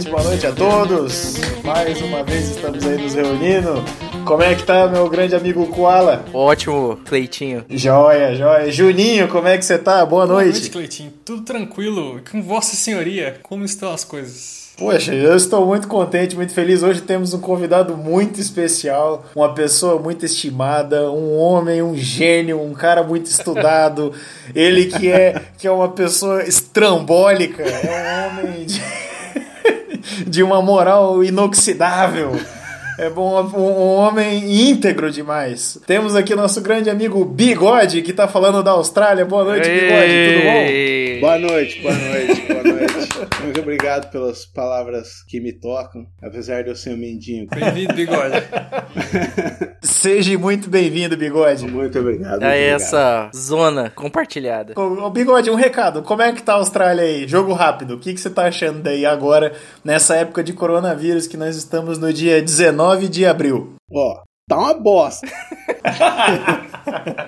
Boa noite, boa noite, boa noite a todos. Mais uma vez estamos aí nos reunindo. Como é que tá, meu grande amigo Koala? Ótimo, Cleitinho. Joia, joia. Juninho, como é que você tá? Boa noite. Boa noite, Cleitinho. Tudo tranquilo. Com Vossa Senhoria, como estão as coisas? Poxa, eu estou muito contente, muito feliz. Hoje temos um convidado muito especial, uma pessoa muito estimada, um homem, um gênio, um cara muito estudado. Ele que é, que é uma pessoa estrambólica, é um homem de, de uma moral inoxidável. É bom, um homem íntegro demais. Temos aqui nosso grande amigo Bigode, que tá falando da Austrália. Boa noite, Bigode, tudo bom? Boa noite, boa noite, boa noite. Muito obrigado pelas palavras que me tocam, apesar de eu ser um mendinho. Bem-vindo, Bigode. Seja muito bem-vindo, Bigode. Muito obrigado. É essa zona compartilhada. Ô, Bigode, um recado. Como é que tá a Austrália aí? Jogo rápido. O que, que você tá achando daí agora, nessa época de coronavírus, que nós estamos no dia 19 9 de abril. Ó, tá uma bosta.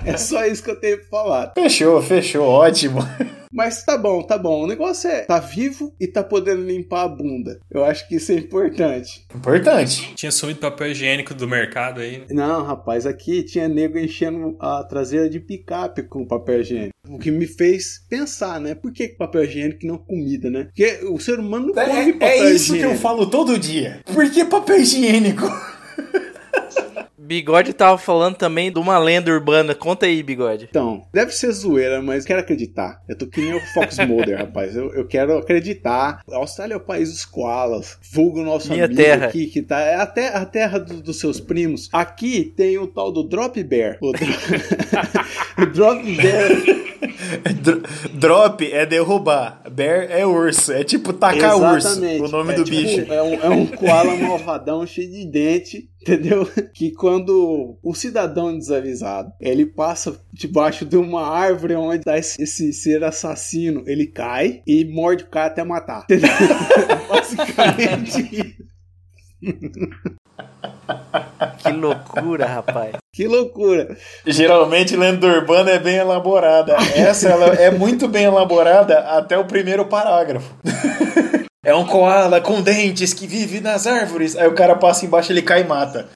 é só isso que eu tenho pra falar. Fechou, fechou, ótimo. Mas tá bom, tá bom. O negócio é tá vivo e tá podendo limpar a bunda. Eu acho que isso é importante. Importante. Tinha sumido papel higiênico do mercado aí. Não, rapaz, aqui tinha nego enchendo a traseira de picape com papel higiênico. O que me fez pensar, né? Por que papel higiênico e não comida, né? Porque o ser humano não é, come papel higiênico. É isso higiênico. que eu falo todo dia. Por que papel higiênico? Bigode tava falando também de uma lenda urbana. Conta aí, Bigode. Então, deve ser zoeira, mas quero acreditar. Eu tô que nem o Fox Mulder, rapaz. Eu, eu, quero acreditar. A Austrália é o país dos koalas. Vulgo nosso Minha amigo terra. aqui, que tá. É a, te, a terra do, dos seus primos. Aqui tem o tal do Drop Bear. O, dro... o Drop Bear. Drop é derrubar, bear é urso, é tipo tacar Exatamente. urso, o nome é do tipo, bicho. É um, é um koala malvadão cheio de dente, entendeu? Que quando o cidadão desavisado, ele passa debaixo de uma árvore onde tá esse, esse ser assassino, ele cai e morde o cara até matar. Entendeu? Basicamente Que loucura, rapaz. Que loucura. Geralmente lenda urbana é bem elaborada. Essa ela é muito bem elaborada até o primeiro parágrafo. É um koala com dentes que vive nas árvores. Aí o cara passa embaixo, ele cai e mata.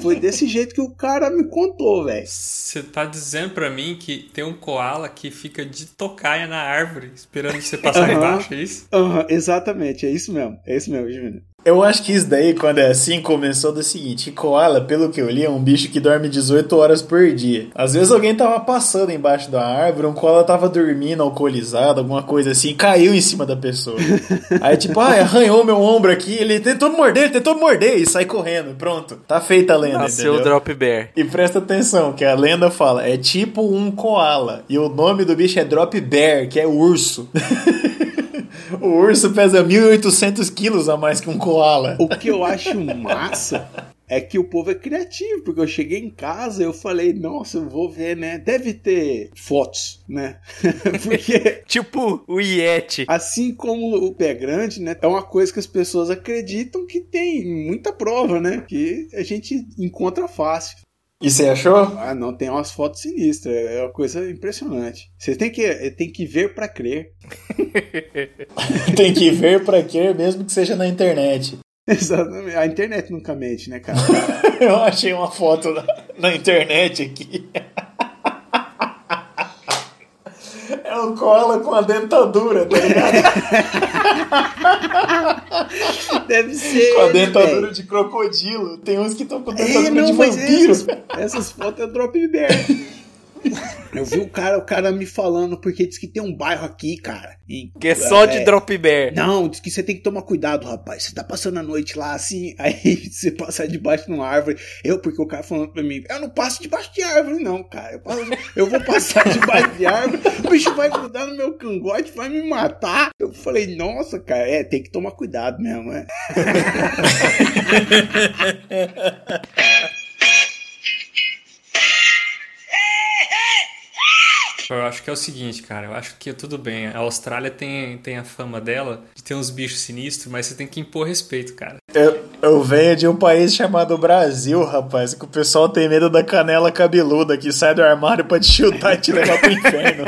Foi desse jeito que o cara me contou, velho. Você tá dizendo pra mim que tem um koala que fica de tocaia na árvore, esperando você passar Aham. embaixo, é isso? Aham, exatamente, é isso mesmo. É isso mesmo, Júnior. Eu acho que isso daí, quando é assim, começou do seguinte: koala, pelo que eu li, é um bicho que dorme 18 horas por dia. Às vezes alguém tava passando embaixo da árvore, um koala tava dormindo, alcoolizado, alguma coisa assim, caiu em cima da pessoa. Aí, tipo, ah, arranhou meu ombro aqui, ele tentou me morder, ele tentou me morder, e sai correndo, pronto. Tá feita a lenda, Nasceu o? Drop Bear. E presta atenção, que a lenda fala, é tipo um koala. E o nome do bicho é Drop Bear, que é urso. o urso pesa 1.800 quilos a mais que um koala. O que eu acho massa é que o povo é criativo, porque eu cheguei em casa e eu falei, nossa, eu vou ver, né? Deve ter fotos, né? porque Tipo o Yeti. assim como o pé grande, né? É uma coisa que as pessoas acreditam que tem muita prova, né? Que a gente encontra fácil. E você achou? Ah, não, tem umas fotos sinistras, é uma coisa impressionante. Você tem que, tem que ver pra crer. Tem que ver pra quê, mesmo que seja na internet. Exatamente. A internet nunca mente, né, cara? Eu achei uma foto na, na internet aqui. É um koala com a dentadura, tá ligado? Deve ser. Com a né, dentadura de crocodilo. Tem uns que estão com É, dentadura não, de vampiro. essas, essas fotos é Drop Bear. Eu vi o cara, o cara me falando, porque diz que tem um bairro aqui, cara. e- Que é só de é, Drop Bear. Não, diz que você tem que tomar cuidado, rapaz. Você tá passando a noite lá assim, aí você passar debaixo de uma árvore. Eu, porque o cara falando pra mim, eu não passo debaixo de árvore, não, cara. Eu, passo- eu vou passar debaixo de árvore, o bicho vai grudar no meu cangote, vai me matar. Eu falei, nossa, cara, é, tem que tomar cuidado mesmo, é. Eu acho que é o seguinte, cara. Eu acho que tudo bem. A Austrália tem, tem a fama dela de ter uns bichos sinistros, mas você tem que impor respeito, cara. Eu, eu venho de um país chamado Brasil, rapaz, que o pessoal tem medo da canela cabeluda que sai do armário pra te chutar e te levar pro inferno.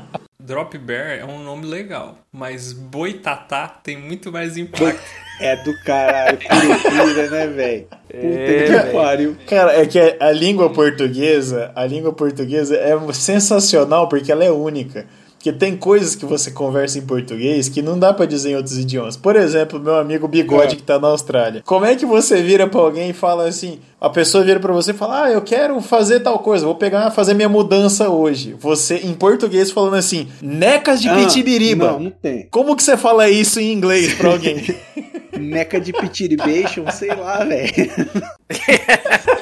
Drop Bear é um nome legal, mas Boitatá tem muito mais impacto. É do caralho, pirupira, né, velho? Puta É, que velho. pariu. Cara, é que a língua portuguesa, a língua portuguesa é sensacional porque ela é única. Porque tem coisas que você conversa em português que não dá pra dizer em outros idiomas. Por exemplo, meu amigo Bigode É. que tá na Austrália. Como é que você vira pra alguém e fala assim, a pessoa vira pra você e fala: "Ah, eu quero fazer tal coisa, vou pegar fazer minha mudança hoje". Você em português falando assim: "Necas de Ah, pitibiriba". Não, não tem. Como que você fala isso em inglês pra alguém? Meca de pitiribation, sei lá, velho.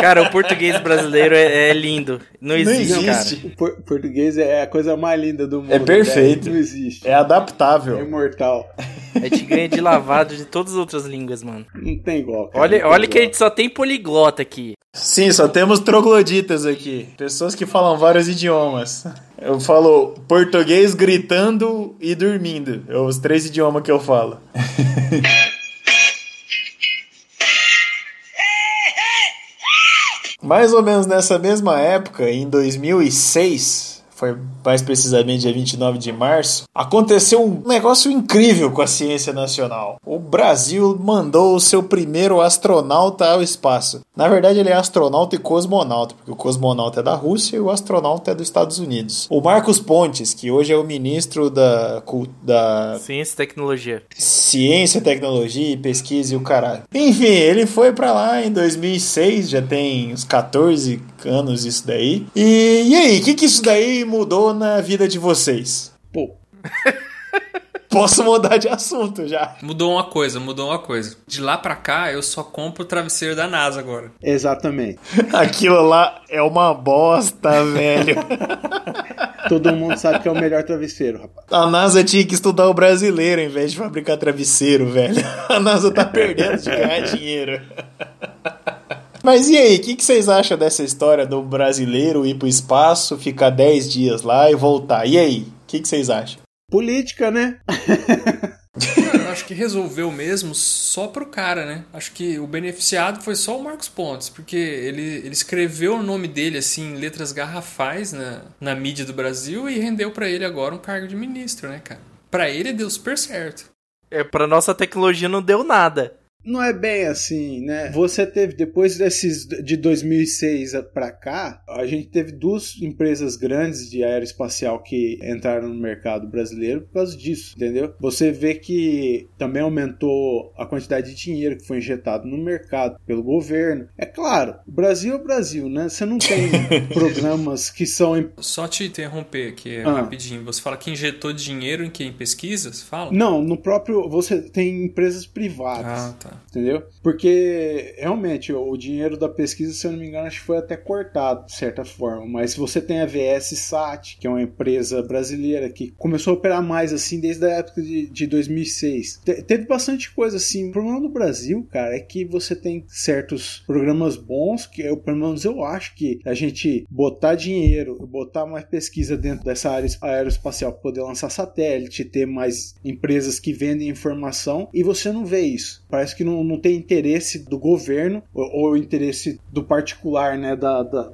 Cara, o português brasileiro é, é lindo. Não existe, existe. cara. O por- português é a coisa mais linda do mundo. É perfeito. Não existe. É É adaptável. imortal. A gente ganha de lavado de todas as outras línguas, mano. Não tem igual. cara. Não Olha, tem olha que a igual. gente só tem poliglota aqui. Sim, só temos trogloditas aqui. Pessoas que falam vários idiomas. Eu falo português gritando e dormindo. É os três idiomas que eu falo. Mais ou menos nessa mesma época, em 2006, foi mais precisamente dia 29 de março, aconteceu um negócio incrível com a ciência nacional. O Brasil mandou o seu primeiro astronauta ao espaço. Na verdade, ele é astronauta e cosmonauta, porque o cosmonauta é da Rússia e o astronauta é dos Estados Unidos. O Marcos Pontes, que hoje é o ministro da, da Ciência e tecnologia. ciência, tecnologia e pesquisa e o caralho. Enfim, ele foi pra lá em 2006, já tem uns 14 anos isso daí. E, e aí, o que, que isso daí mudou na vida de vocês? Pô, Posso mudar de assunto já. Mudou uma coisa, mudou uma coisa. De lá pra cá, eu só compro o travesseiro da NASA agora. exatamente. Aquilo lá é uma bosta, velho. Todo mundo sabe que é o melhor travesseiro, rapaz. A NASA tinha que estudar o brasileiro em vez de fabricar travesseiro, velho. A NASA tá perdendo de ganhar dinheiro. Mas e aí, o que, que vocês acham dessa história do brasileiro ir pro espaço, ficar 10 dias lá e voltar? E aí, o que, que vocês acham? Política, né? Eu acho que resolveu mesmo só pro cara, né? Acho que o beneficiado foi só o Marcos Pontes, porque ele, ele escreveu o nome dele assim em letras garrafais na, na mídia do Brasil e rendeu pra ele agora um cargo de ministro, né, cara? Pra ele deu super certo. É, pra nossa tecnologia não deu nada. Não é bem assim, né? Você teve, depois desses de 2006 pra cá, a gente teve duas empresas grandes de aeroespacial que entraram no mercado brasileiro por causa disso, entendeu? Você vê que também aumentou a quantidade de dinheiro que foi injetado no mercado pelo governo. É claro, o Brasil é o Brasil, né? Você não tem programas que são em Só te interromper aqui Ah. rapidinho. Você fala que injetou dinheiro em que? Em pesquisas? Fala? Não, no próprio. Você tem empresas privadas. Ah, tá. Entendeu? Porque realmente o dinheiro da pesquisa, se eu não me engano, acho que foi até cortado de certa forma. Mas você tem a VS Sat, que é uma empresa brasileira que começou a operar mais assim desde a época de, de 2006. Te- teve bastante coisa assim. O problema do Brasil, cara, é que você tem certos programas bons que eu, pelo menos eu acho que a gente botar dinheiro, botar mais pesquisa dentro dessa área aeroespacial poder lançar satélite, ter mais empresas que vendem informação e você não vê isso. Parece que não, não tem interesse do governo ou, ou interesse do particular, né, da, da-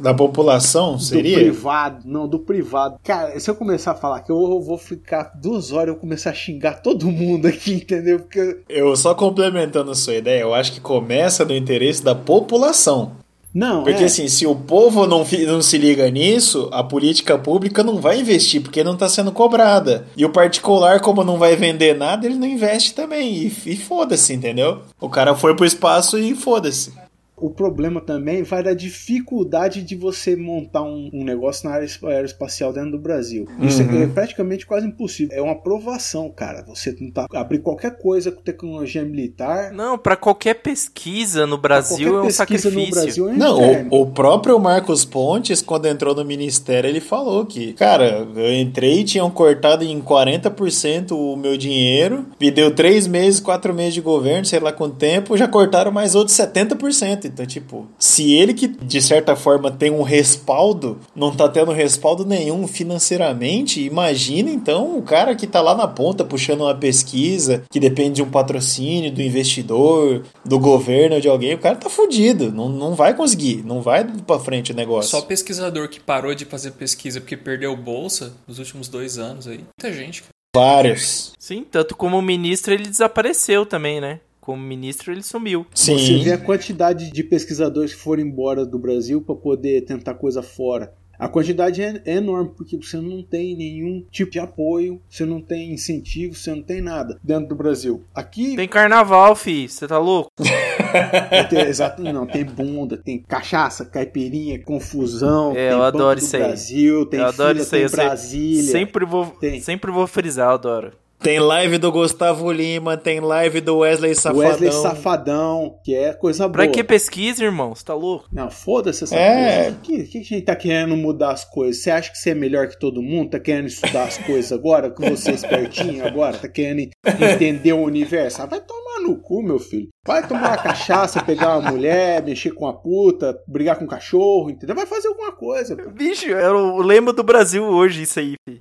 Da população, do seria? privado, não, do privado. Cara, se eu começar a falar que eu vou- ficar duas horas, eu começar a xingar todo mundo aqui, entendeu? Porque Eu só complementando a sua ideia, eu acho que começa no interesse da população. Não, Porque é, assim, se o povo não, não se liga nisso, a política pública não vai investir, porque não está sendo cobrada. E o particular, como não vai vender nada, ele não investe também. E, e foda-se, entendeu? O cara foi pro espaço e foda-se. O problema também vai da dificuldade de você montar um, um negócio na área espa- aeroespacial dentro do Brasil. Isso Uhum. é praticamente quase impossível. É uma aprovação, cara. Você tentar abrir qualquer coisa com tecnologia militar. Não, pra qualquer pesquisa no Brasil é um pesquisa sacrifício. no Brasil é Não, o, o próprio Marcos Pontes, quando entrou no ministério, ele falou que, cara, eu entrei, tinham cortado em 40% o meu dinheiro, me deu três meses, quatro meses de governo, sei lá quanto tempo, já cortaram mais outros 70%. Certo. Então, tipo, se ele que de certa forma tem um respaldo, não tá tendo respaldo nenhum financeiramente, imagina então o cara que tá lá na ponta puxando uma pesquisa que depende de um patrocínio, do investidor, do governo, de alguém, o cara tá fudido. Não, não vai conseguir, não vai pra frente o negócio. Só pesquisador que parou de fazer pesquisa porque perdeu bolsa nos últimos dois anos aí. Muita gente. Vários. Sim, tanto como ministro ele desapareceu também, né? Como ministro ele sumiu. Sim. Você vê a quantidade de pesquisadores que foram embora do Brasil para poder tentar coisa fora. A quantidade é, é enorme, porque você não tem nenhum tipo de apoio, você não tem incentivo, você não tem nada dentro do Brasil. Aqui. Tem carnaval, fi, você tá louco? exato, não, tem bunda, tem cachaça, caipirinha, confusão. É, tem eu adoro do isso aí. Brasil, tem eu adoro fila, isso aí, tem eu sempre- Brasília. Sempre vou, Tem. sempre vou frisar, eu adoro. Tem live do Gustavo Lima, tem live do Wesley Safadão. Wesley Safadão, que é coisa Pra boa. que pesquisa, irmão? Você tá louco? Não, foda-se essa É. coisa. O que, que a gente tá querendo mudar as coisas? Você acha que você é melhor que todo mundo? Tá querendo estudar as coisas agora? Que você é espertinho agora? Tá querendo entender o universo? Ah, vai tomar no cu, meu filho. Vai tomar uma cachaça, pegar uma mulher, mexer com a puta, brigar com um cachorro, entendeu? Vai fazer alguma coisa. pô. Bicho, é o lema do Brasil hoje, isso aí, fi.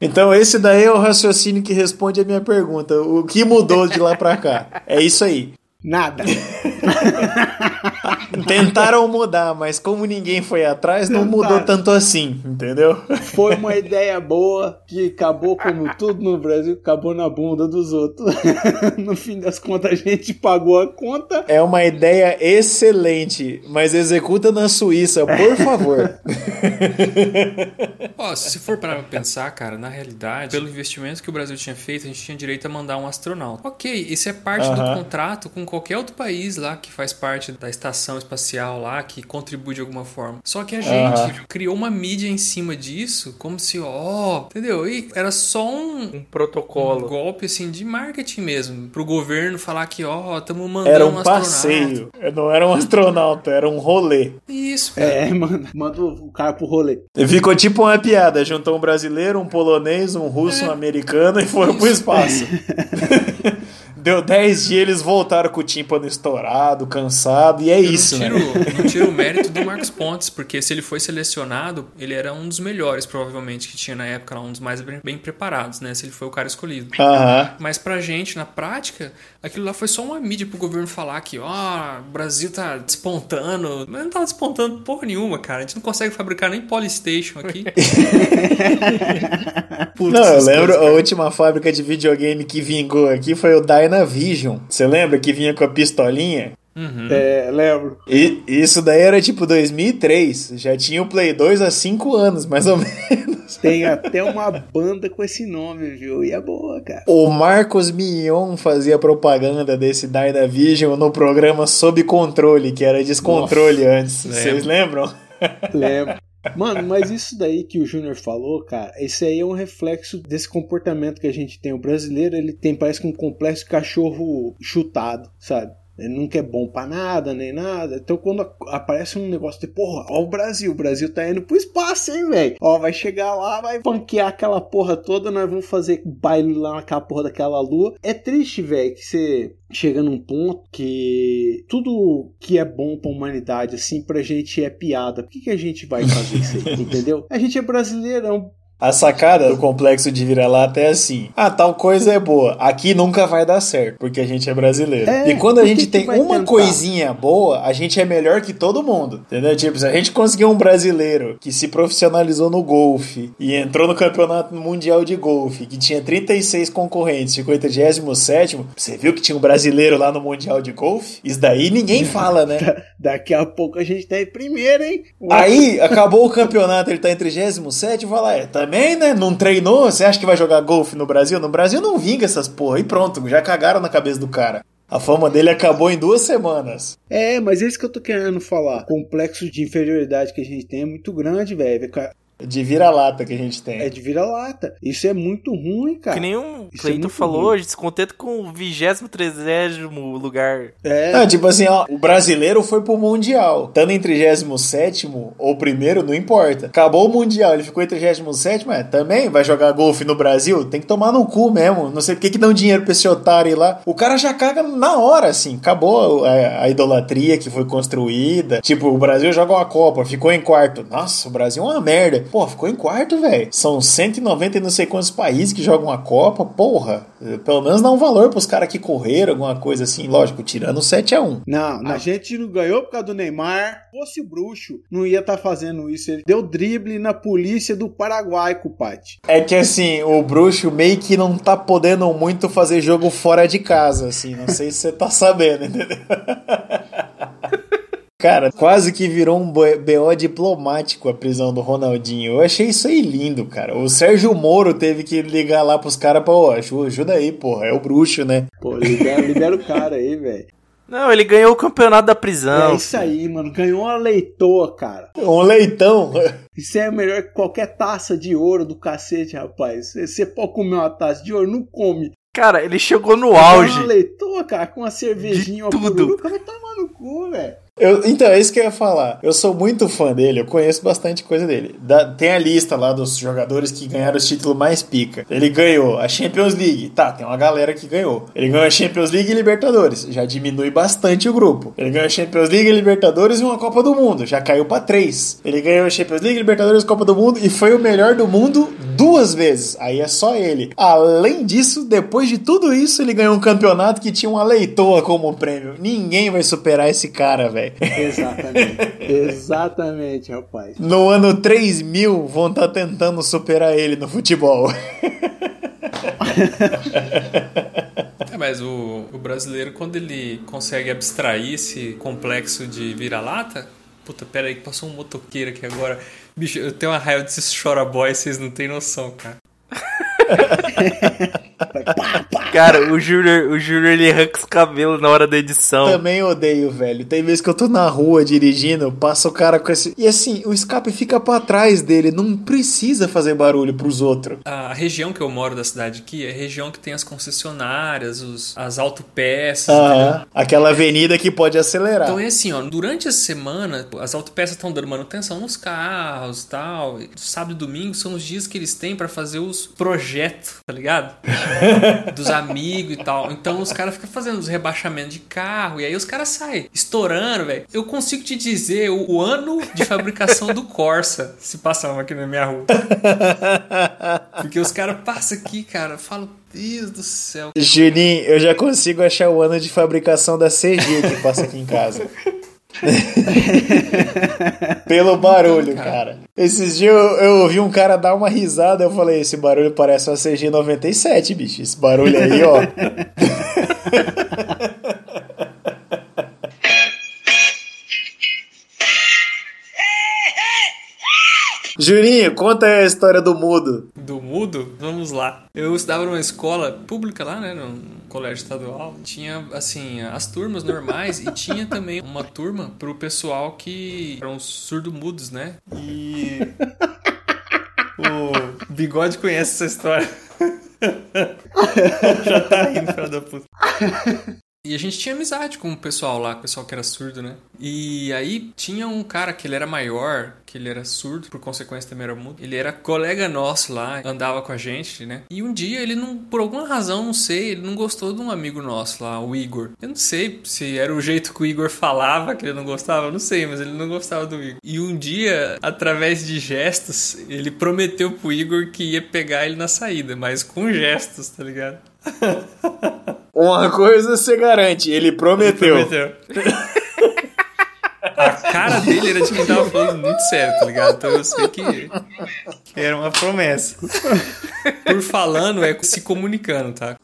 Então esse daí é o raciocínio que responde a minha pergunta. O que mudou de lá pra cá? É isso aí. Nada. Tentaram mudar, mas como ninguém foi atrás, não Tentaram. mudou tanto assim, entendeu? Foi uma ideia boa que acabou como tudo no Brasil, acabou na bunda dos outros. no fim das contas, a gente pagou a conta. É uma ideia excelente, mas executa na Suíça, por favor. Ó, se você for parar pra pensar, cara, na realidade, pelo investimento que o Brasil tinha feito, a gente tinha direito a mandar um astronauta. Ok, isso é parte do contrato com qualquer outro país lá que faz parte da estação espacial lá, que contribui de alguma forma. Só que a gente Aham. criou uma mídia em cima disso, como se, ó, entendeu? E era só um, Um um protocolo. golpe assim de marketing mesmo, pro governo falar que, ó, estamos mandando Era um astronauta. passeio. Não era um astronauta, era um rolê. Isso, cara. É, mano, manda o cara pro rolê. Ficou tipo uma piada. Juntou um brasileiro, um polonês, um russo, um americano e foram pro espaço. Deu 10 dias, eles voltaram com o tímpano estourado, cansado, e é Eu isso, não né? tiro, não tiro o mérito do Marcos Pontes, porque se ele foi selecionado, ele era um dos melhores, provavelmente, que tinha na época, um dos mais bem, bem preparados, né? Se ele foi o cara escolhido. Aham. Mas pra gente, na prática, aquilo lá foi só uma mídia pro governo falar que, ó, o Brasil tá despontando. Mas não tava despontando porra nenhuma, cara. A gente não consegue fabricar nem Polystation aqui. Putz, Não, eu lembro coisas, a última fábrica de videogame que vingou aqui foi o Dynavision. Você lembra que vinha com a pistolinha? Uhum. É, lembro. E isso daí era tipo 2003. Já tinha o Play 2 há 5 anos, mais ou menos. Tem até uma banda com esse nome, viu? E é boa, cara. O Marcos Mion fazia propaganda desse Dynavision no programa Sob Controle, que era descontrole antes. Vocês lembram? Lembro. Mano, mas isso daí que o Júnior falou, cara, esse aí é um reflexo desse comportamento que a gente tem. O brasileiro, ele tem, parece que um complexo de cachorro chutado, sabe? Ele nunca é bom pra nada, nem nada. Então quando aparece um negócio de, porra, ó o Brasil, o Brasil tá indo pro espaço, hein, velho? Ó, vai chegar lá, vai panquear aquela porra toda, nós vamos fazer baile lá naquela porra daquela lua. É triste, velho, que você chega num ponto que tudo que é bom pra humanidade, assim, pra gente é piada. Por que, que a gente vai fazer isso aí? Entendeu? A gente é brasileirão. A sacada do complexo de vira-lata é assim: ah, tal coisa é boa, aqui nunca vai dar certo, porque a gente é brasileiro. É, e quando a gente tem uma tentar? coisinha boa, a gente é melhor que todo mundo. Entendeu? Tipo, se a gente conseguir um brasileiro que se profissionalizou no golfe e entrou no campeonato mundial de golfe, que tinha 36 concorrentes, ficou em 37, você viu que tinha um brasileiro lá no mundial de golfe? Isso daí ninguém fala, né? Daqui a pouco a gente tá em primeiro, hein? Aí, acabou o campeonato, ele tá em 37, vai lá, é, também, né? Não treinou? Você acha que vai jogar golfe no Brasil? No Brasil não vinga essas porra, e pronto, já cagaram na cabeça do cara. A fama dele acabou em duas semanas. É, mas é isso que eu tô querendo falar. O complexo de inferioridade que a gente tem é muito grande, velho. De vira-lata que a gente tem. É de vira-lata. Isso é muito ruim, cara. Que nem um Isso é Cleiton muito falou, se contenta com o 23 lugar. É. Não, tipo assim, ó, o brasileiro foi pro Mundial. Estando em 37 ou primeiro, não importa. Acabou o Mundial, ele ficou em 37, é, também vai jogar golfe no Brasil? Tem que tomar no cu mesmo. Não sei por que que dão dinheiro pra esse otário ir lá. O cara já caga na hora, assim. Acabou a, a idolatria que foi construída. Tipo, o Brasil joga uma Copa, ficou em quarto. Nossa, o Brasil é uma merda. Pô, ficou em quarto, velho. São 190 e não sei quantos países que jogam a Copa. Porra, pelo menos dá um valor pros caras que correram, alguma coisa assim. Lógico, tirando o 7x1. Não, a gente não ganhou por causa do Neymar. Se fosse o bruxo, não ia estar fazendo isso. Ele deu drible na polícia do Paraguai, cupate. É que assim, o bruxo meio que não tá podendo muito fazer jogo fora de casa, assim. Não sei se você tá sabendo, entendeu? Cara, quase que virou um BO diplomático a prisão do Ronaldinho. Eu achei isso aí lindo, cara. O Sérgio Moro teve que ligar lá pros caras pra, ô, ajuda aí, porra, é o bruxo, né? Pô, libera, libera o cara aí, velho. Não, ele ganhou o campeonato da prisão. É isso aí, mano. Ganhou uma leitoa, cara. Um leitão. Isso é melhor que qualquer taça de ouro do cacete, rapaz. Você- pode comer uma taça de ouro, não come. Cara, ele chegou no Uma auge. leitoa, cara, com uma cervejinha, uma tudo. pururuca, vai tomar no cu, velho. Eu- então, é isso que eu ia falar. Eu sou muito fã dele, eu conheço bastante coisa dele. Da- tem a lista lá dos jogadores que ganharam os títulos mais pica. Ele ganhou a Champions League. Tá, tem uma galera que ganhou. Ele ganhou a Champions League e Libertadores. Já diminui bastante o grupo. Ele ganhou a Champions League, Libertadores e uma Copa do Mundo. Já caiu pra três. Ele ganhou a Champions League, Libertadores Copa do Mundo e foi o melhor do mundo duas vezes. Aí é só ele. Além disso, depois de tudo isso, ele ganhou um campeonato que tinha uma leitoa como prêmio. Ninguém vai superar esse cara, velho. Exatamente. Exatamente, rapaz. No ano 3000 vão estar tentando superar ele no futebol. É, mas o, o brasileiro, quando ele consegue abstrair esse complexo de vira-lata. Puta, pera aí, que passou um motoqueiro aqui agora. Bicho, eu tenho uma raiva desses chora boy, vocês não têm noção, cara. Cara, o Júnior, o Júnior ele arranca os cabelos na hora da edição. Também odeio, velho. Tem vezes que eu tô na rua dirigindo, passa o cara com esse. E assim, o escape fica pra trás dele, não precisa fazer barulho pros outros. A região que eu moro da cidade aqui é a região que tem as concessionárias, os, as autopeças? Aham. Aquela avenida que pode acelerar. Então é assim, ó, durante a semana, as autopeças estão dando manutenção nos carros e tal. Sábado e domingo são os dias que eles têm pra fazer os projetos, tá ligado? Dos amigos e tal. Então os caras ficam fazendo os rebaixamentos de carro e aí os caras saem estourando, velho. Eu consigo te dizer o, o ano de fabricação do Corsa se passar aqui na minha rua. Porque os caras passam aqui, cara, eu falo, Deus do céu. Juninho, eu já consigo achar o ano de fabricação da CG que passa aqui em casa. Pelo barulho, cara. Esses dias eu, eu ouvi um cara dar uma risada, eu falei, esse barulho parece uma CG 97, bicho. Esse barulho aí, ó. Juninho, conta aí a história do mudo. Do mudo? Vamos lá. Eu estudava numa escola pública lá, né? Num colégio estadual. Tinha, assim, as turmas normais e tinha também uma turma pro pessoal que eram surdo-mudos, né? E. O Bigode conhece essa história. Já tá rindo, filho da puta. E a gente tinha amizade com o pessoal lá, o pessoal que era surdo, né? E aí tinha um cara que ele era maior, que ele era surdo, por consequência também era mudo. Ele era colega nosso lá, andava com a gente, né? E um dia ele não, por alguma razão, não sei, ele não gostou de um amigo nosso lá, o Igor. Eu não sei se era o jeito que o Igor falava que ele não gostava, não sei, mas ele não gostava do Igor. E um dia, através de gestos, ele prometeu pro Igor que ia pegar ele na saída, mas com gestos, tá ligado? Uma coisa você garante, ele prometeu. Prometeu. A cara dele era de quem tava falando muito sério, tá ligado? Então eu sei que era uma promessa. Por falando é se comunicando, tá?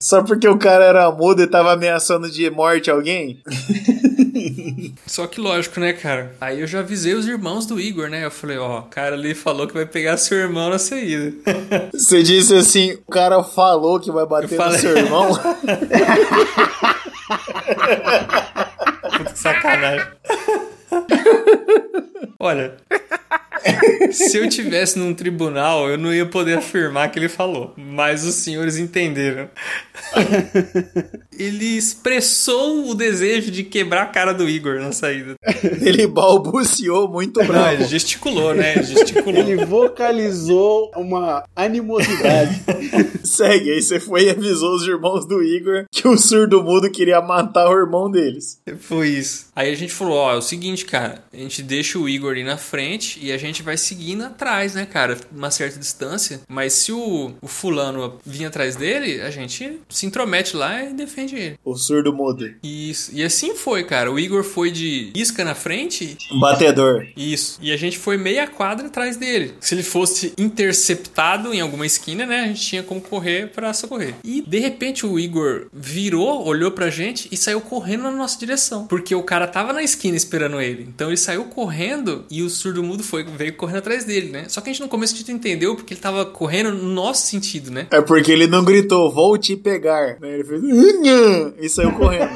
Só porque o cara era mudo e tava ameaçando de morte alguém? Só que lógico, né, cara? Aí eu já avisei os irmãos do Igor, né? Eu falei, ó, o cara ali falou que vai pegar seu irmão na saída. Você disse assim, o cara falou que vai bater Eu falei. no seu irmão? Puta que sacanagem. Olha, Se eu tivesse num tribunal, eu não ia poder afirmar que ele falou. Mas os senhores entenderam. ele expressou o desejo de quebrar a cara do Igor na saída. Ele balbuciou muito Não, bravo. ele gesticulou, né? Ele gesticulou. Ele vocalizou uma animosidade. Segue, aí você foi e avisou os irmãos do Igor que o surdo mudo queria matar o irmão deles. Foi isso. Aí a gente falou, ó, é o seguinte, cara, a gente deixa o Igor ali na frente e a gente vai seguindo atrás, né, cara, uma certa distância. Mas se o, o fulano vir atrás dele, a gente se intromete lá e defende ele. O surdo mudo. Isso. E assim foi, cara. O Igor foi de isca na frente batedor. Isso. E a gente foi meia quadra atrás dele. Se ele fosse interceptado em alguma esquina, né? A gente tinha como correr pra socorrer. E de repente o Igor virou, olhou pra gente e saiu correndo na nossa direção. Porque o cara tava na esquina esperando ele. Então ele saiu correndo e o surdo mudo foi, veio correndo atrás dele, né? Só que a gente no começo a gente entendeu porque ele tava correndo no nosso sentido, né? É porque ele não gritou, vou te pegar. né? Ele fez "Unhã", e saiu correndo.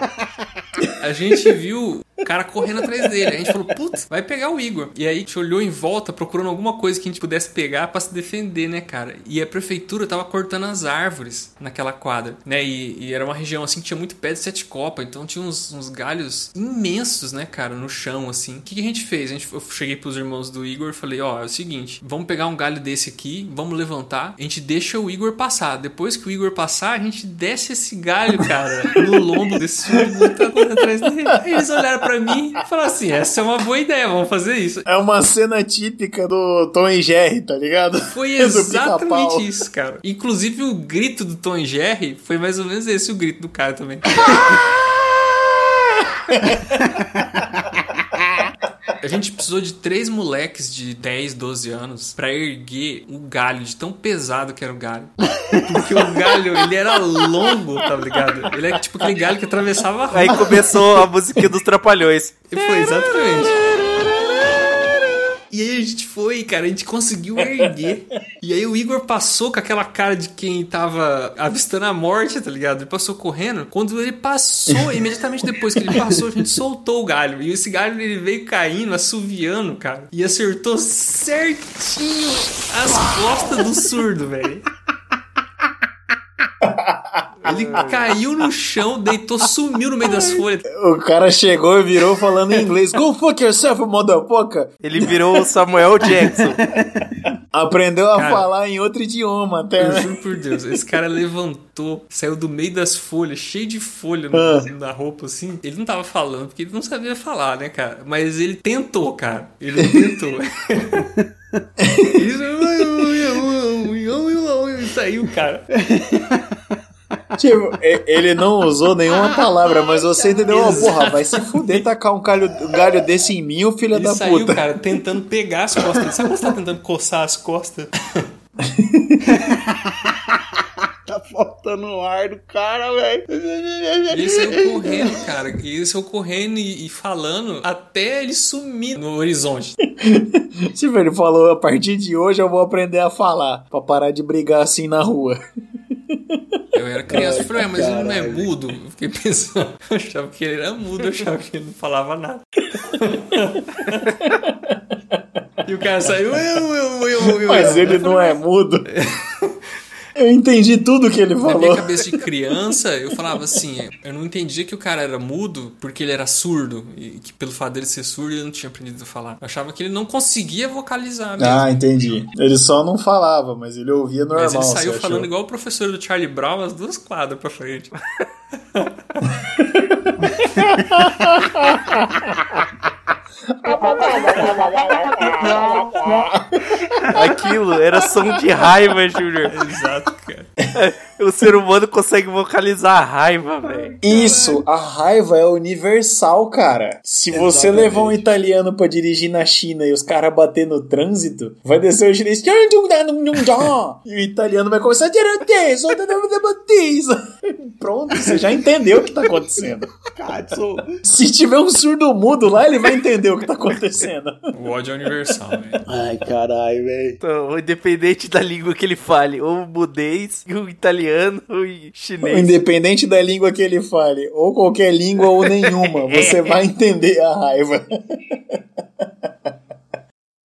A gente viu cara correndo atrás dele. A gente falou, putz, vai pegar o Igor. E aí a gente olhou em volta procurando alguma coisa que a gente pudesse pegar pra se defender, né, cara? E a prefeitura tava cortando as árvores naquela quadra, né? E, e era uma região assim que tinha muito pé de sete copa, então tinha uns, uns galhos imensos, né, cara, no chão, assim. O que, que a gente fez? A gente, eu cheguei pros irmãos do Igor e falei, ó, é o seguinte, vamos pegar um galho desse aqui, vamos levantar, a gente deixa o Igor passar. Depois que o Igor passar, a gente desce esse galho, cara, no lombo desse que tá atrás dele. Aí eles olharam pra mim e falaram assim, essa é uma boa ideia, vamos fazer isso. É uma cena típica do Tom e Jerry, tá ligado? Foi exatamente isso, cara. Inclusive o grito do Tom e Jerry foi mais ou menos esse o grito do cara também. A gente precisou de três moleques de 10, 12 anos pra erguer o galho, de tão pesado que era o galho. Porque o galho, ele era longo, tá ligado? Ele é tipo aquele galho que atravessava a rua. Aí começou a musiquinha dos Trapalhões. E foi exatamente. E aí a gente foi, cara, a gente conseguiu erguer. E aí o Igor passou com aquela cara de quem tava avistando a morte, tá ligado? Ele passou correndo. Quando ele passou, imediatamente depois que ele passou, a gente soltou o galho. E esse galho ele veio caindo, assoviando, cara. E acertou certinho as costas do surdo, velho. Ele caiu no chão, deitou, sumiu no meio das folhas. O cara chegou e virou falando em inglês. Go fuck yourself, motherfucker. Ele virou o Samuel Jackson. Aprendeu a Cara. falar em outro idioma até, Eu né? juro por Deus, esse cara levantou, saiu do meio das folhas, cheio de folha no- Ah. na roupa, assim. Ele não tava falando, porque ele não sabia falar, né, cara? Mas ele tentou, cara. Ele tentou. ele saiu, cara. Tipo, ele não usou nenhuma palavra, mas você entendeu? Ó, Exato. porra, vai se fuder tacar um galho, um galho desse em mim, ô filho Ele da saiu, puta. cara, tentando pegar as costas. Sabe quando você tá tentando coçar as costas? Faltando ar do cara, velho. E ele saiu correndo, cara. E ele saiu correndo e, e falando até ele sumir no horizonte. Tipo, ele falou, a partir de hoje eu vou aprender a falar, pra parar de brigar assim na rua. Eu era criança, eu falei, "Ué, mas ele não é mudo? Eu fiquei pensando, eu achava que ele era mudo, eu achava que ele não falava nada. e o cara saiu, eu, eu, eu, eu. Mas eu. ele Eu não é mudo. Eu entendi tudo que ele Na minha falou. cabeça de criança, eu falava assim, eu não entendia que o cara era mudo porque ele era surdo. E que pelo fato dele ser surdo, ele não tinha aprendido a falar. Eu achava que ele não conseguia vocalizar mesmo. Ah, entendi. Ele só não falava, mas ele ouvia normal. Mas ele saiu você falando achou? igual o professor do Charlie Brown, as duas quadras pra frente. Aquilo era som de raiva, Júnior. Exato, cara. O ser humano consegue vocalizar a raiva, velho. Isso, a raiva é universal, cara. Se você Exatamente. levar um italiano pra dirigir na China e os caras bater no trânsito, vai descer o chinês. E o italiano vai começar a Pronto, você já entendeu o que tá acontecendo. Se tiver um surdo mudo lá, ele vai entender o que tá acontecendo. O ódio é universal, velho. Ai, caralho, velho. Então, independente da língua que ele fale, ou o mudês, o italiano, ou o chinês. Independente da língua que ele fale, ou qualquer língua ou nenhuma, você vai entender a raiva.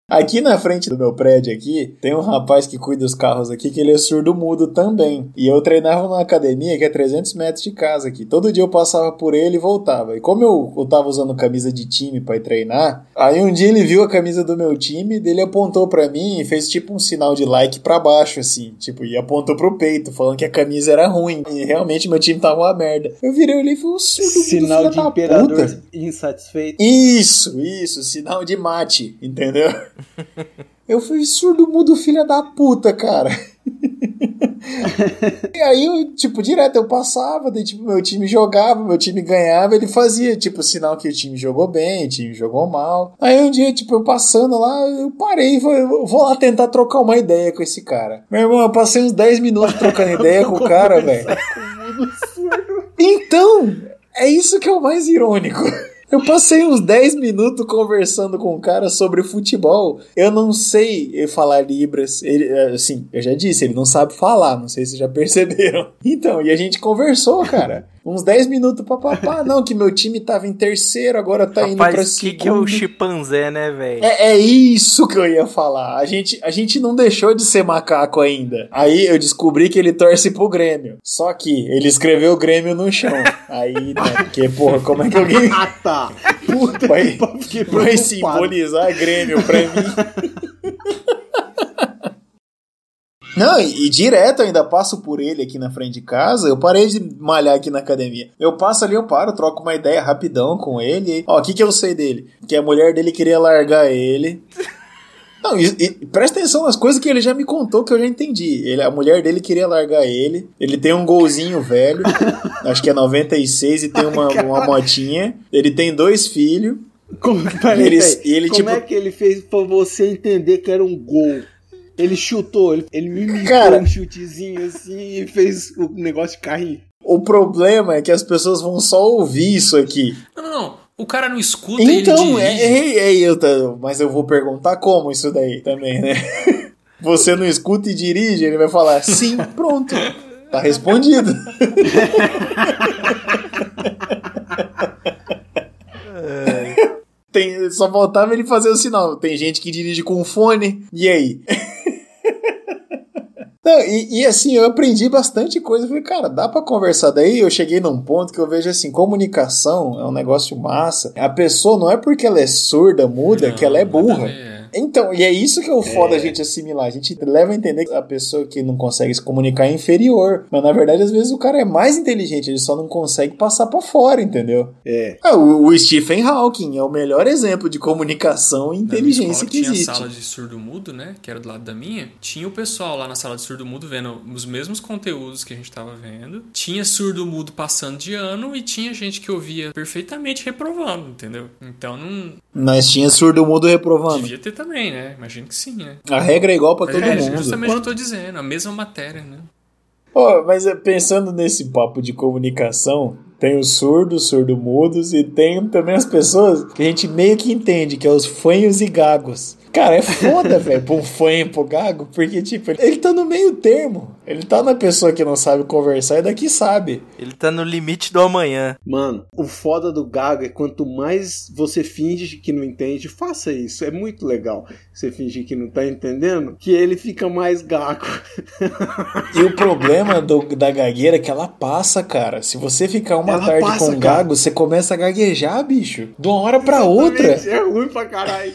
Aqui na frente do meu prédio aqui, tem um rapaz que cuida dos carros aqui, que ele é surdo-mudo também. E eu treinava numa academia que é 300 metros de casa aqui. Todo dia eu passava por ele e voltava. E como eu, eu tava usando camisa de time pra ir treinar, aí um dia ele viu a camisa do meu time, dele apontou pra mim e fez tipo um sinal de like pra baixo, assim. Tipo, e apontou pro peito, falando que a camisa era ruim. E realmente meu time tava uma merda. Eu virei ele e falei, surdo-mudo, Sinal filha de imperador puta. insatisfeito. Isso, isso, sinal de mate, entendeu? Eu fui surdo mudo, filha da puta, cara. e aí, eu, tipo, direto eu passava, daí, tipo, meu time jogava, meu time ganhava, ele fazia, tipo, sinal que o time jogou bem, o time jogou mal. Aí um dia, tipo, eu passando lá, eu parei e eu vou lá tentar trocar uma ideia com esse cara. Meu irmão, eu passei uns 10 minutos trocando ideia com o cara, velho. Então, é isso que é o mais irônico. Eu passei uns 10 minutos conversando com o cara sobre futebol. Eu não sei falar Libras. Ele, assim, eu já disse, ele não sabe falar. Não sei se já perceberam. Então, e a gente conversou, cara. Uns 10 minutos papapá. Não, que meu time tava em terceiro, agora tá indo pra Rapaz, que segundo. que é o chimpanzé, né, velho? É, é isso que eu ia falar. A gente, a gente não deixou de ser macaco ainda. Aí eu descobri que ele torce pro Grêmio. Só que ele escreveu o Grêmio no chão. Aí, né? Porque, porra, como é que alguém Ah, tá. Puta vai, que vai simbolizar Grêmio pra mim? Não, e, e direto ainda passo por ele aqui na frente de casa. Eu parei de malhar aqui na academia. Eu passo ali, eu paro, troco uma ideia rapidão com ele. Ó, o que, que eu sei dele? Que a mulher dele queria largar ele. Não, e, e presta atenção nas coisas que ele já me contou que eu já entendi. Ele, a mulher dele queria largar ele. Ele tem um golzinho velho, acho que é 96 e tem uma, uma motinha. Ele tem dois filhos. Como, peraí, Eles- peraí. e ele, Como tipo- é que ele fez pra você entender que era um gol? Ele chutou, ele, ele mimicou Cara. um chutezinho assim e fez o negócio cair. O problema é que as pessoas vão só ouvir isso aqui. Não, não, não. O cara não escuta e Então, ele é, é, é, eu, mas eu vou perguntar como isso daí também, né? Você não escuta e dirige, ele vai falar sim, pronto. Tá respondido. Tem, só faltava ele fazer o sinal. Tem gente que dirige com fone. E aí? Não, e, e assim, eu aprendi bastante coisa. Eu falei, cara, dá pra conversar. Daí eu cheguei num ponto que eu vejo assim: comunicação é um negócio massa. A pessoa não é porque ela é surda, muda, que ela é burra. É. Então, e é isso que é o foda a gente assimilar. A gente leva a entender que a pessoa que não consegue se comunicar é inferior. Mas na verdade, às vezes o cara é mais inteligente, ele só não consegue passar pra fora, entendeu? É. Ah, o, o Stephen Hawking é o melhor exemplo de comunicação e Na minha inteligência escola que tinha existe. sala de surdo-mudo, né? Que era do lado da minha. Tinha o pessoal lá na sala de surdo-mudo vendo os mesmos conteúdos que a gente tava vendo. Tinha surdo-mudo passando de ano e tinha gente que ouvia perfeitamente reprovando, entendeu? Então não Mas tinha surdo-mudo reprovando. devia ter também, né? Imagino que sim, né? A regra é igual pra todo é, mundo. justamente o que eu tô dizendo, a mesma matéria, né? Pô, mas é, pensando nesse papo de comunicação, tem os surdos, surdo-mudos e tem também as pessoas que a gente meio que entende, que é os fanhos e gagos. Cara, é foda, velho, pra um e pro gago, porque, tipo, ele tá no meio termo. Ele tá na pessoa que não sabe conversar e daqui sabe. Ele tá no limite do amanhã. Mano, o foda do gago é quanto mais você finge que não entende, faça isso. É muito legal. Você fingir que não tá entendendo, que ele fica mais gago. E o problema do- da gagueira é que ela passa, cara. Se você ficar uma Ela tarde passa, com cara. gago, você começa a gaguejar, bicho. De uma hora pra outra. Exatamente, É ruim pra caralho.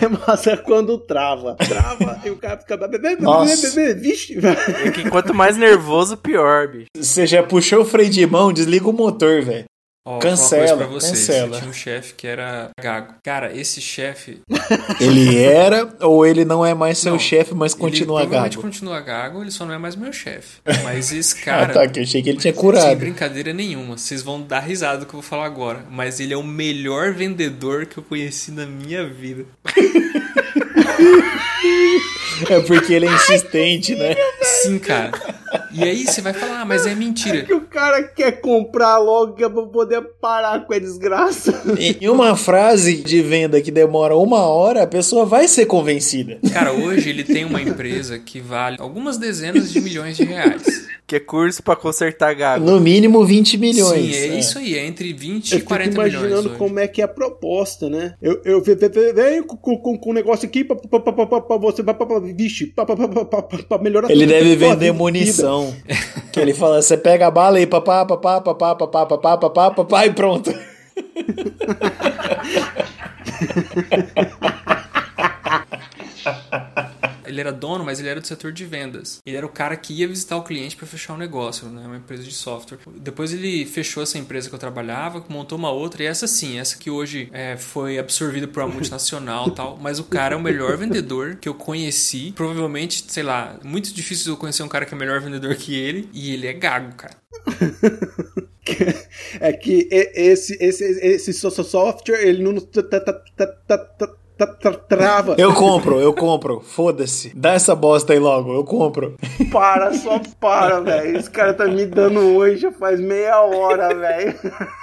É massa quando trava. Trava e o cara fica. bebê, bebê, Vixe. É que quanto mais nervoso, pior, bicho. Você já puxou o freio de mão, desliga o motor, velho. Ó, Cancela, pra vocês. cancela. Eu tinha um chefe que era gago. Cara, esse chefe. Ele era ou ele não é mais seu Não, chefe, mas ele continua provavelmente gago? continua gago, ele só não é mais meu chefe. Mas esse Ah, cara. tá, que eu achei que ele tinha Sem curado. brincadeira nenhuma. Vocês vão dar risada do que eu vou falar agora. Mas ele é o melhor vendedor que eu conheci na minha vida. É porque ele é insistente, né? Sim, cara. E aí você vai falar, ah, mas é mentira. Que o cara quer comprar logo que é pra poder parar com a desgraça. Em uma frase de venda que demora uma hora, a pessoa vai ser convencida. Cara, hoje ele tem uma empresa que vale algumas dezenas de milhões de reais. Que é curso pra consertar gago. No mínimo 20 milhões. Sim, é, isso aí, é entre 20 Eu e fico 40 imaginando milhões. hoje. como é que é a proposta, né? Eu, eu ve- ve- ve- venho com, com, com um negócio aqui pra, pra, pra, pra, pra você, pra, pra, pra, vixe, pra, pra, pra, pra, pra, pra melhorar Ele deve vender munição. que ele fala, você pega a bala e papá, papá, papá, papá, papá, papá, papá, e pronto. Dono, mas ele era do setor de vendas. Ele era o cara que ia visitar o cliente para fechar o negócio, né? Uma empresa de software. Depois ele fechou essa empresa que eu trabalhava, montou uma outra, e essa sim, essa que hoje é, foi absorvida por uma multinacional tal. Mas o cara é o melhor vendedor que eu conheci. Provavelmente, sei lá, muito difícil eu conhecer um cara que é melhor vendedor que ele. E ele é gago, cara. É que esse, esse, esse so- so- software, ele não tra, tra, trava. Eu compro, eu compro. Foda-se. Dá essa bosta aí logo, eu compro. Para, só para, velho. Esse cara tá me dando hoje já faz meia hora, velho.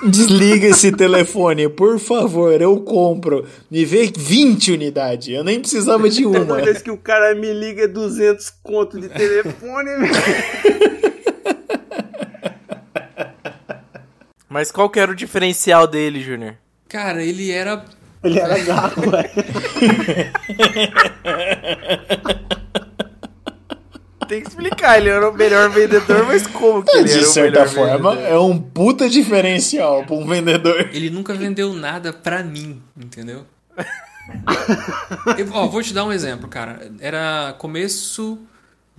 Desliga esse telefone, por favor, eu compro. Me vê 20 unidades. Eu nem precisava de uma. Toda vez que o cara me liga é 200 conto de telefone, velho. Mas qual que era o diferencial dele, Júnior? Cara, ele era ele era gago, velho. Tem que explicar, ele era o melhor vendedor, mas como que ele De era o certa forma, vendedor? é um puta diferencial pra um vendedor. Ele nunca vendeu nada pra mim, entendeu? Eu, ó, vou te dar um exemplo, cara. Era começo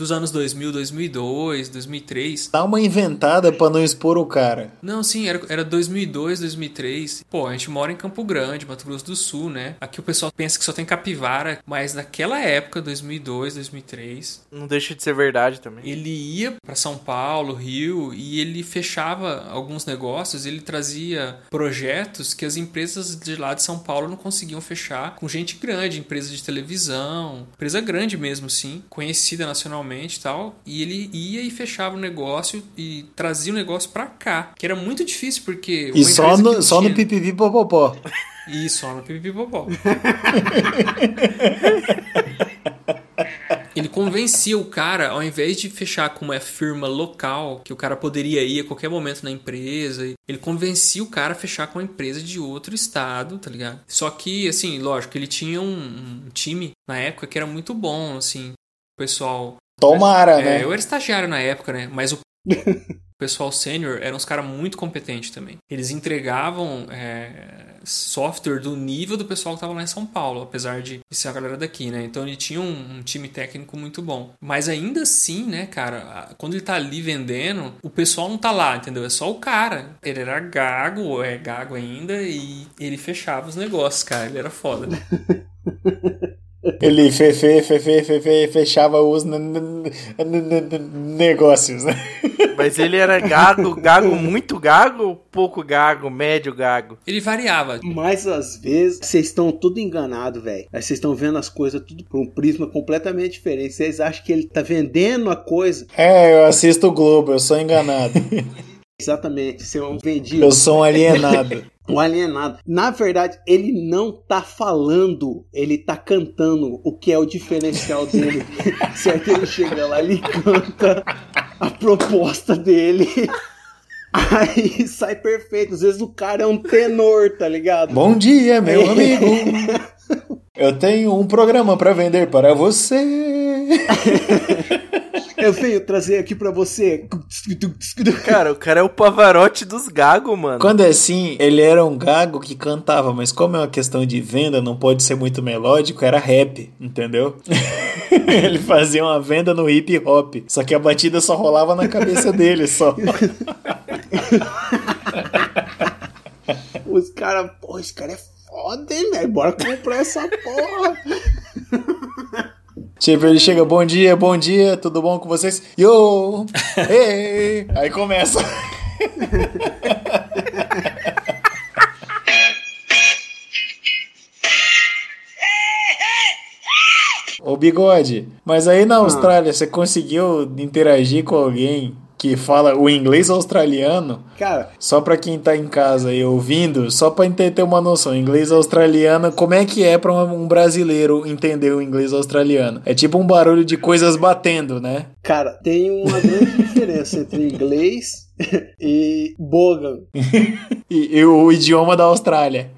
dos anos 2000, 2002, 2003. Dá uma inventada pra não expor o cara. Não, sim, era, era 2002, 2003. Pô, a gente mora em Campo Grande, Mato Grosso do Sul, né? Aqui o pessoal pensa que só tem capivara, mas naquela época, 2002, 2003, Não deixa de ser verdade também. ele ia pra São Paulo, Rio, e ele fechava alguns negócios, ele trazia projetos que as empresas de lá de São Paulo não conseguiam fechar com gente grande, empresa de televisão, empresa grande mesmo, sim, conhecida nacionalmente e tal, e ele ia e fechava o negócio e trazia o negócio pra cá, que era muito difícil porque E só no, só no pipipi popopó. e só no pipipipopó. Ele convencia o cara, ao invés de fechar com uma firma local, que o cara poderia ir a qualquer momento na empresa, ele convencia o cara a fechar com uma empresa de outro estado, tá ligado? Só que, assim, lógico, ele tinha um, um time na época que era muito bom, assim, o pessoal Tomara, é, né? eu era estagiário na época, né? Mas o pessoal sênior eram uns caras muito competentes também. Eles entregavam é, software do nível do pessoal que tava lá em São Paulo, apesar de ser a galera daqui, né? Então ele tinha um, um time técnico muito bom. Mas ainda assim, né, cara, quando ele tá ali vendendo, o pessoal não tá lá, entendeu? É só o cara. Ele era gago, ou é gago ainda, e ele fechava os negócios, cara. Ele era foda. Ele fe, fe, fe, fe, fe, fe- fechava os negócios, né? Mas ele era gago, gago muito gago ou pouco gago, médio gago? Ele variava. Mas às vezes vocês estão tudo enganados, velho. Aí vocês estão vendo as coisas tudo por um prisma completamente diferente. Vocês acham que ele tá vendendo a coisa. É, eu assisto o Globo, eu sou enganado. Exatamente, ser um vendido. Eu sou um alienado. Um alienado. Na verdade, ele não tá falando, ele tá cantando o que é o diferencial dele. certo? Ele chega lá, ele canta a proposta dele. Aí sai perfeito. Às vezes o cara é um tenor, tá ligado? Bom dia, meu amigo. Eu tenho um programa pra vender para você. Eu venho trazer aqui pra você. Cara, o cara é o pavarote dos gagos, mano. Quando é assim, ele era um gago que cantava, mas como é uma questão de venda, não pode ser muito melódico, era rap, entendeu? ele fazia uma venda no hip hop, só que a batida só rolava na cabeça dele só. Os caras, pô, esse cara é foda, hein, velho? Bora comprar essa porra. Tipo, ele chega, bom dia, bom dia, tudo bom com vocês? Yo! Ei! Aí começa. Ô bigode, mas aí na Austrália você conseguiu interagir com alguém que fala o inglês australiano. Cara, Só pra quem tá em casa aí ouvindo, só pra ter uma noção, inglês australiano, como é que é pra um brasileiro entender o inglês australiano? É tipo um barulho de coisas batendo, né? cara, tem uma grande diferença entre inglês e bogan. E, e o idioma da Austrália.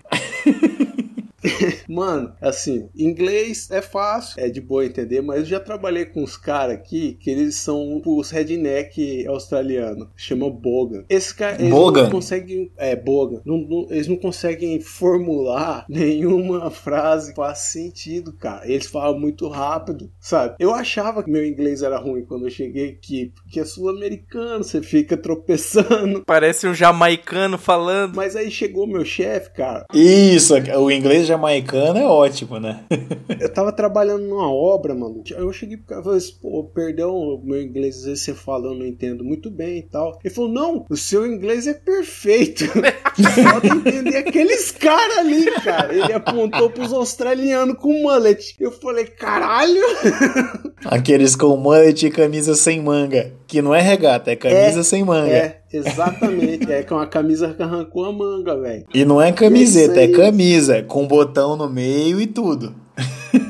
Mano, assim, inglês é fácil, é de boa entender, mas eu já trabalhei com uns caras aqui que eles são os redneck australiano, chama Bogan. Esse cara, eles Bogan? não conseguem, é, Bogan, não- não- eles não conseguem formular nenhuma frase que faz sentido, cara. Eles falam muito rápido, sabe? Eu achava que meu inglês era ruim quando eu cheguei aqui, porque é sul-americano, você fica tropeçando. Parece um jamaicano falando. Mas aí chegou meu chefe, cara, Isso, o inglês jamaicano é ótimo, né? Eu tava trabalhando numa obra, mano. Eu cheguei pro cara e falei assim, pô, perdão, o meu inglês, às vezes você fala, eu não entendo muito bem e tal. Ele falou, não, o seu inglês é perfeito. Falta entender aqueles caras ali, cara. Ele apontou pros australianos com mullet. Eu falei, caralho. Aqueles com mullet e camisa sem manga. Que não é regata, é camisa É, sem manga. É, exatamente. É com a camisa que arrancou a manga, velho. E não é camiseta, é camisa, com botão no meio e tudo.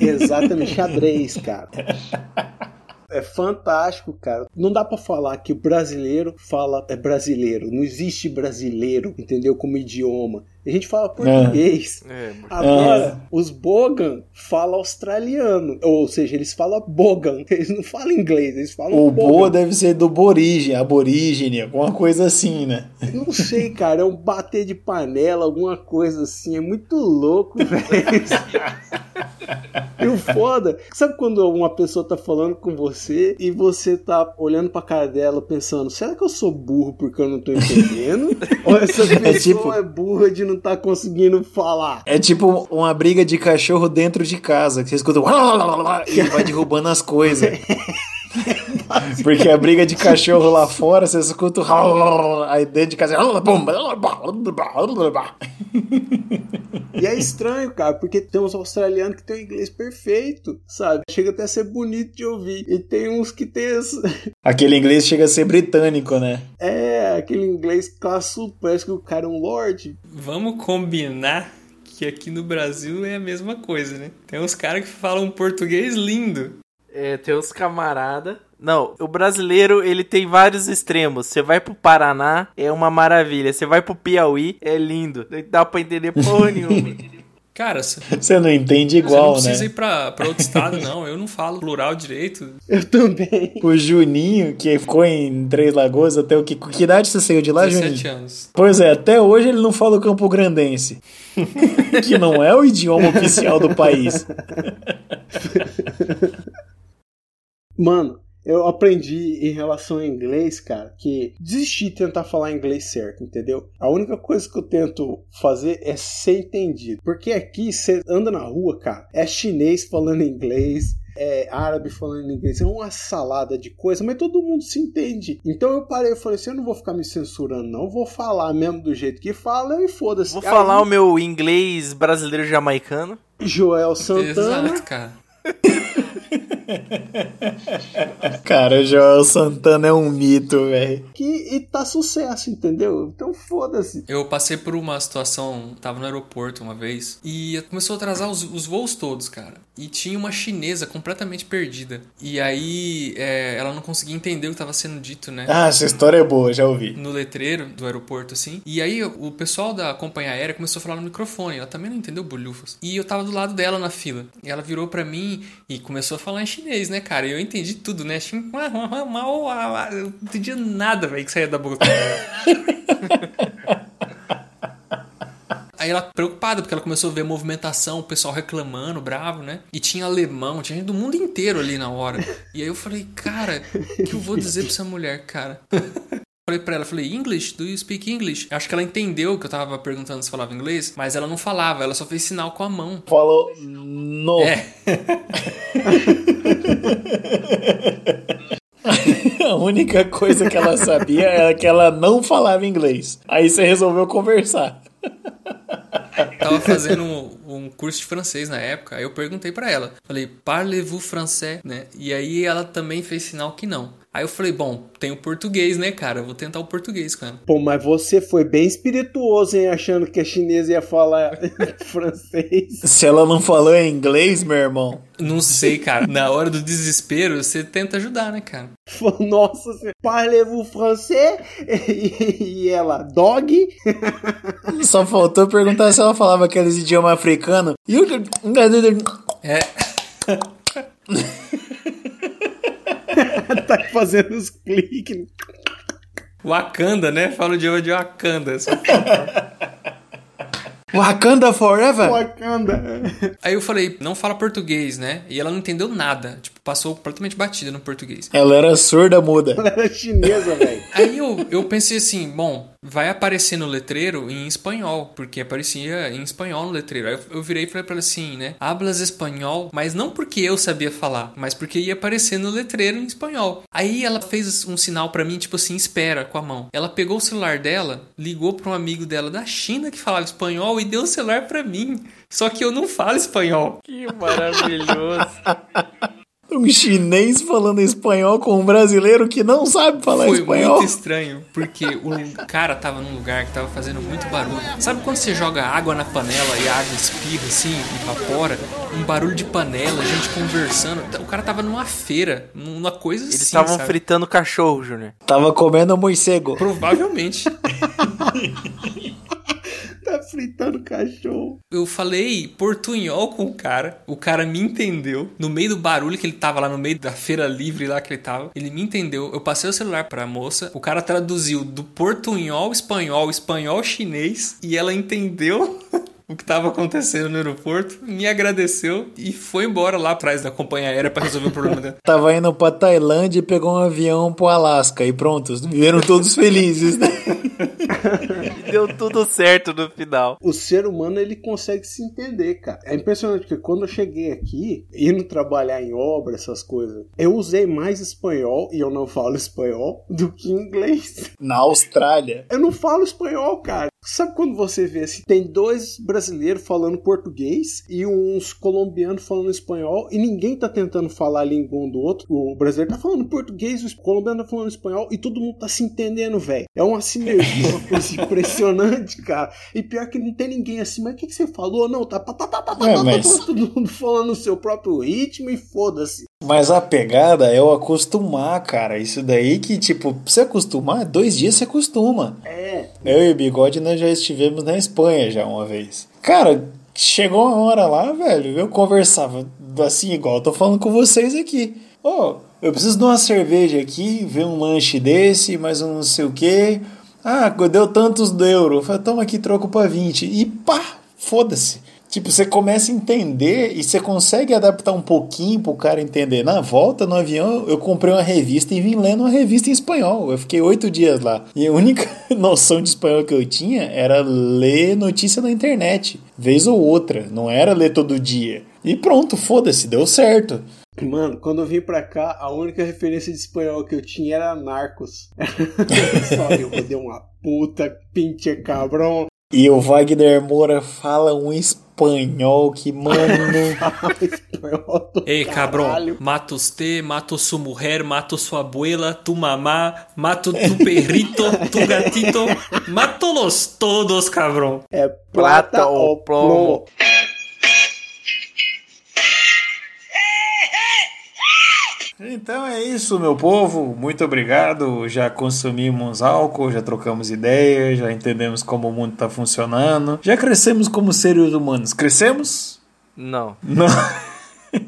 Exatamente, xadrez, cara. É fantástico, cara. Não dá pra falar que o brasileiro fala é brasileiro. Não existe brasileiro, entendeu? Como idioma. A gente fala português. É, Agora, os Bogan falam australiano. Ou seja, eles falam Bogan. Eles não falam inglês, eles falam O Bogan. boa deve ser do aborígene, aborígene, alguma coisa assim, né? Não sei, cara. É um bater de panela, alguma coisa assim. É muito louco, velho. E o foda, sabe quando uma pessoa tá falando com você e você tá olhando pra cara dela pensando, será que eu sou burro porque eu não tô entendendo? Ou essa pessoa é, tipo- burra de não tá conseguindo falar? É tipo uma briga de cachorro dentro de casa, que você escuta e vai derrubando as coisas. Porque a briga de cachorro lá fora, você escuta aí dentro de casa. E é estranho, cara, porque tem uns australianos que tem o inglês perfeito, sabe? Chega até a ser bonito de ouvir. E tem uns que tem esse... Aquele inglês chega a ser britânico, né? É, aquele inglês classudo, parece que o cara é um lord. Vamos combinar que aqui no Brasil é a mesma coisa, né? Tem uns caras que falam português lindo. É, tem uns camarada. Não, o brasileiro, ele tem vários extremos. Você vai pro Paraná, é uma maravilha. Você vai pro Piauí, é lindo. Não dá pra entender porra nenhuma. Cara, você não entende você não igual, precisa né? ir pra, pra outro estado, não. Eu não falo plural direito. Eu também. O Juninho, que ficou em Três Lagoas até o que? Que idade você saiu de lá, 17 Juninho? anos. Pois é, até hoje ele não fala o campo grandense. que não é o idioma oficial do país. Mano, eu aprendi em relação ao inglês, cara, que desistir de tentar falar inglês certo, entendeu? A única coisa que eu tento fazer é ser entendido. Porque aqui você anda na rua, cara, é chinês falando inglês. É árabe falando inglês, é uma salada de coisa, mas todo mundo se entende. Então eu parei e falei assim: eu não vou ficar me censurando, não. Vou falar mesmo do jeito que fala e foda-se. Vou Aí, falar o meu inglês brasileiro jamaicano. Joel Santana. Exato, cara. Cara, o Joel Santana é um mito, velho. que e tá sucesso, entendeu? Então foda-se. Eu passei por uma situação, tava no aeroporto uma vez, e começou a atrasar os, os voos todos, cara. E tinha uma chinesa completamente perdida. E aí é, ela não conseguia entender o que tava sendo dito, né? Ah, essa história é boa, já ouvi. no letreiro do aeroporto, assim. E aí o pessoal da companhia aérea começou a falar no microfone. Ela também não entendeu bolhufas. E eu tava do lado dela na fila. E ela virou pra mim e começou a falar em chinês, né, cara? E eu entendi tudo, né? Eu não entendia nada, velho, que saía da boca. Aí ela preocupada, porque ela começou a ver a movimentação, o pessoal reclamando, bravo, né? E tinha alemão, tinha gente do mundo inteiro ali na hora. E aí eu falei, cara, o que eu vou dizer pra essa mulher, cara? Falei pra ela, falei, English? Do you speak English? Acho que ela entendeu que eu tava perguntando se falava inglês, mas ela não falava, ela só fez sinal com a mão. Falou no. É, A única coisa que ela sabia era que ela não falava inglês. Aí você resolveu conversar. tava fazendo o, um curso de francês na época. Aí eu perguntei pra ela. Falei, parlez-vous français, né? E aí ela também fez sinal que não. Aí eu falei, bom, tem o português, né, cara? Eu vou tentar o português com ela. Pô, mas você foi bem espirituoso, hein? Achando que a chinesa ia falar francês. Se ela não falou em inglês, meu irmão. Não sei, cara. Na hora do desespero, você tenta ajudar, né, cara? Falou, Nossa, você parlez-vous français? E, e ela, dog? Só faltou perguntar se ela falava aqueles idiomas africanos. E o- É. tá fazendo os cliques. Wakanda, né? Fala o idioma de Wakanda. Só- Wakanda Forever? Wakanda. Aí eu falei, não fala português, né? E ela não entendeu nada. Tipo, passou completamente batida no português. Ela era surda muda. Ela era chinesa, velho. Aí eu, eu pensei assim, bom, vai aparecer no letreiro em espanhol, porque aparecia em espanhol no letreiro. Aí eu, eu virei e falei pra ela assim, né? Hablas espanhol, mas não porque eu sabia falar, mas porque ia aparecer no letreiro em espanhol. Aí ela fez um sinal pra mim, tipo assim, espera, com a mão. Ela pegou o celular dela, ligou pra um amigo dela da China que falava espanhol e deu o celular pra mim. Só que eu não falo espanhol. Que maravilhoso. Um chinês falando espanhol com um brasileiro que não sabe falar Foi espanhol. muito estranho, porque o cara tava num lugar que tava fazendo muito barulho. Sabe quando você joga água na panela e a água espirra assim, evapora? Um barulho de panela, gente conversando. O cara tava numa feira, numa coisa Eles assim, estavam sabe? fritando cachorro, Júnior. Tava comendo morcego. Provavelmente. Tá fritando cachorro. Eu falei portunhol com o cara, o cara me entendeu. No meio do barulho que ele tava lá, no meio da feira livre lá que ele tava, ele me entendeu. Eu passei o celular pra moça, o cara traduziu do portunhol espanhol, espanhol chinês, e ela entendeu. O que estava acontecendo no aeroporto, me agradeceu e foi embora lá atrás da companhia aérea pra resolver o problema dela. Tava indo pra Tailândia e pegou um avião pro Alasca. E pronto, viveram todos felizes. né? E deu tudo certo no final. O ser humano ele consegue se entender, cara. É impressionante porque quando eu cheguei aqui, indo trabalhar em obra, essas coisas, eu usei mais espanhol e eu não falo espanhol do que inglês. Na Austrália. Eu não falo espanhol, cara. Sabe quando você vê assim, tem dois brasileiros falando português e uns colombianos falando espanhol e ninguém tá tentando falar a língua um do outro. O brasileiro tá falando português, o colombiano tá falando espanhol e todo mundo tá se entendendo, velho. É uma sinergia, uma coisa impressionante, cara. E pior que não tem ninguém assim, mas o que, que você falou? Não, tá, tá, tá, tá, tá, tá, É, tá, mas- tá, todo mundo falando o seu próprio ritmo e foda-se. Mas a pegada é o acostumar, cara. Isso daí que, tipo, você acostumar, dois dias você acostuma. É, Eu e o Bigode nós já estivemos na Espanha já uma vez. Cara, chegou uma hora lá, velho, eu conversava assim, igual eu tô falando com vocês aqui. Ó, eu preciso de uma cerveja aqui, ver um lanche desse, mais um não sei o quê. Ah, deu tantos do euro. Eu falei, toma aqui, troco pra 20. E pá, foda-se. Tipo, você começa a entender e você consegue adaptar um pouquinho pro cara entender. Na volta no avião, eu comprei uma revista e vim lendo uma revista em espanhol. Eu fiquei oito dias lá. E a única noção de espanhol que eu tinha era ler notícia na internet, vez ou outra. Não era ler todo dia. E pronto, foda-se, deu certo. Mano, quando eu vim pra cá, a única referência de espanhol que eu tinha era Narcos. Só eu dei uma puta, pinche cabrão. E o Wagner Moura fala um espanhol que, mano. espanhol Ei, cabrão, mato usted, mato su mujer, mato su abuela, tu mamá, mato tu perrito, tu gatito, mato-los todos, cabrão. É prata, Prata ou ou plomo. plomo. Então é isso, meu povo. Muito obrigado. Já consumimos álcool, já trocamos ideias, já entendemos como o mundo está funcionando. Já crescemos como seres humanos. Crescemos? Não. Não.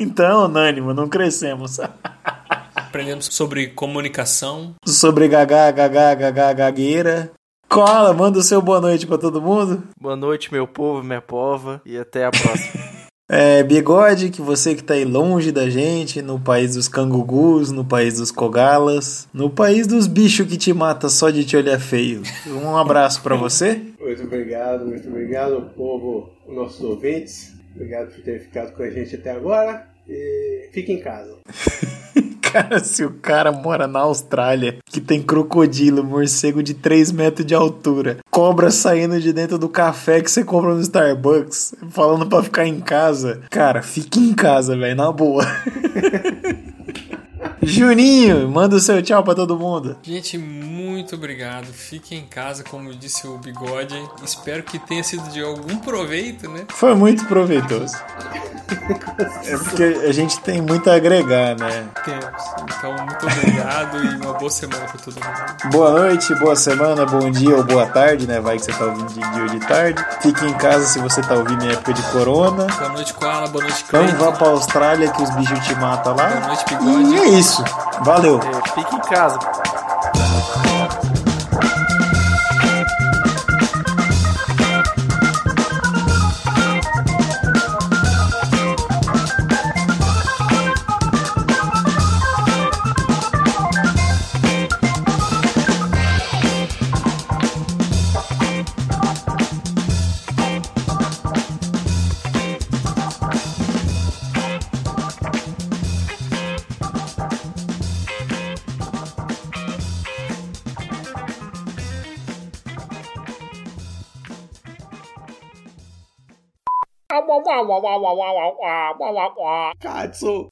Então, unânimo, não crescemos. Aprendemos sobre comunicação. Sobre gagá, gagá, gagá, gagueira. Cola, manda o seu boa noite pra todo mundo. Boa noite, meu povo, minha pova. E até a próxima. É, bigode, que você que tá aí longe da gente, no país dos cangugus, no país dos cogalas, no país dos bichos que te mata só de te olhar feio. Um abraço pra você. Muito obrigado, muito obrigado, povo, nossos ouvintes. Obrigado por ter ficado com a gente até agora. E fique em casa. Cara, se o cara mora na Austrália, que tem crocodilo, morcego de 3 metros de altura, cobra saindo de dentro do café que você compra no Starbucks, falando pra ficar em casa, cara, fique em casa, velho, na boa. Juninho, manda o seu tchau pra todo mundo. Gente, obrigado. Fiquem em casa, como disse o Bigode. Espero que tenha sido de algum proveito, né? Foi muito proveitoso. É porque a gente tem muito a agregar, né? Temos. Então, muito obrigado e uma boa semana pra todo mundo. Boa noite, boa semana, bom dia ou boa tarde, né? Vai que você tá ouvindo de dia ou de tarde. Fique em casa se você tá ouvindo em época de corona. Boa noite, Koala. Boa noite, Não Cleiton. vá pra Austrália que os bichos te matam Boa lá. noite, E Bigode. é isso. Valeu. É, fique em casa. wah wah wah wah wah wah wah wah wah. God, so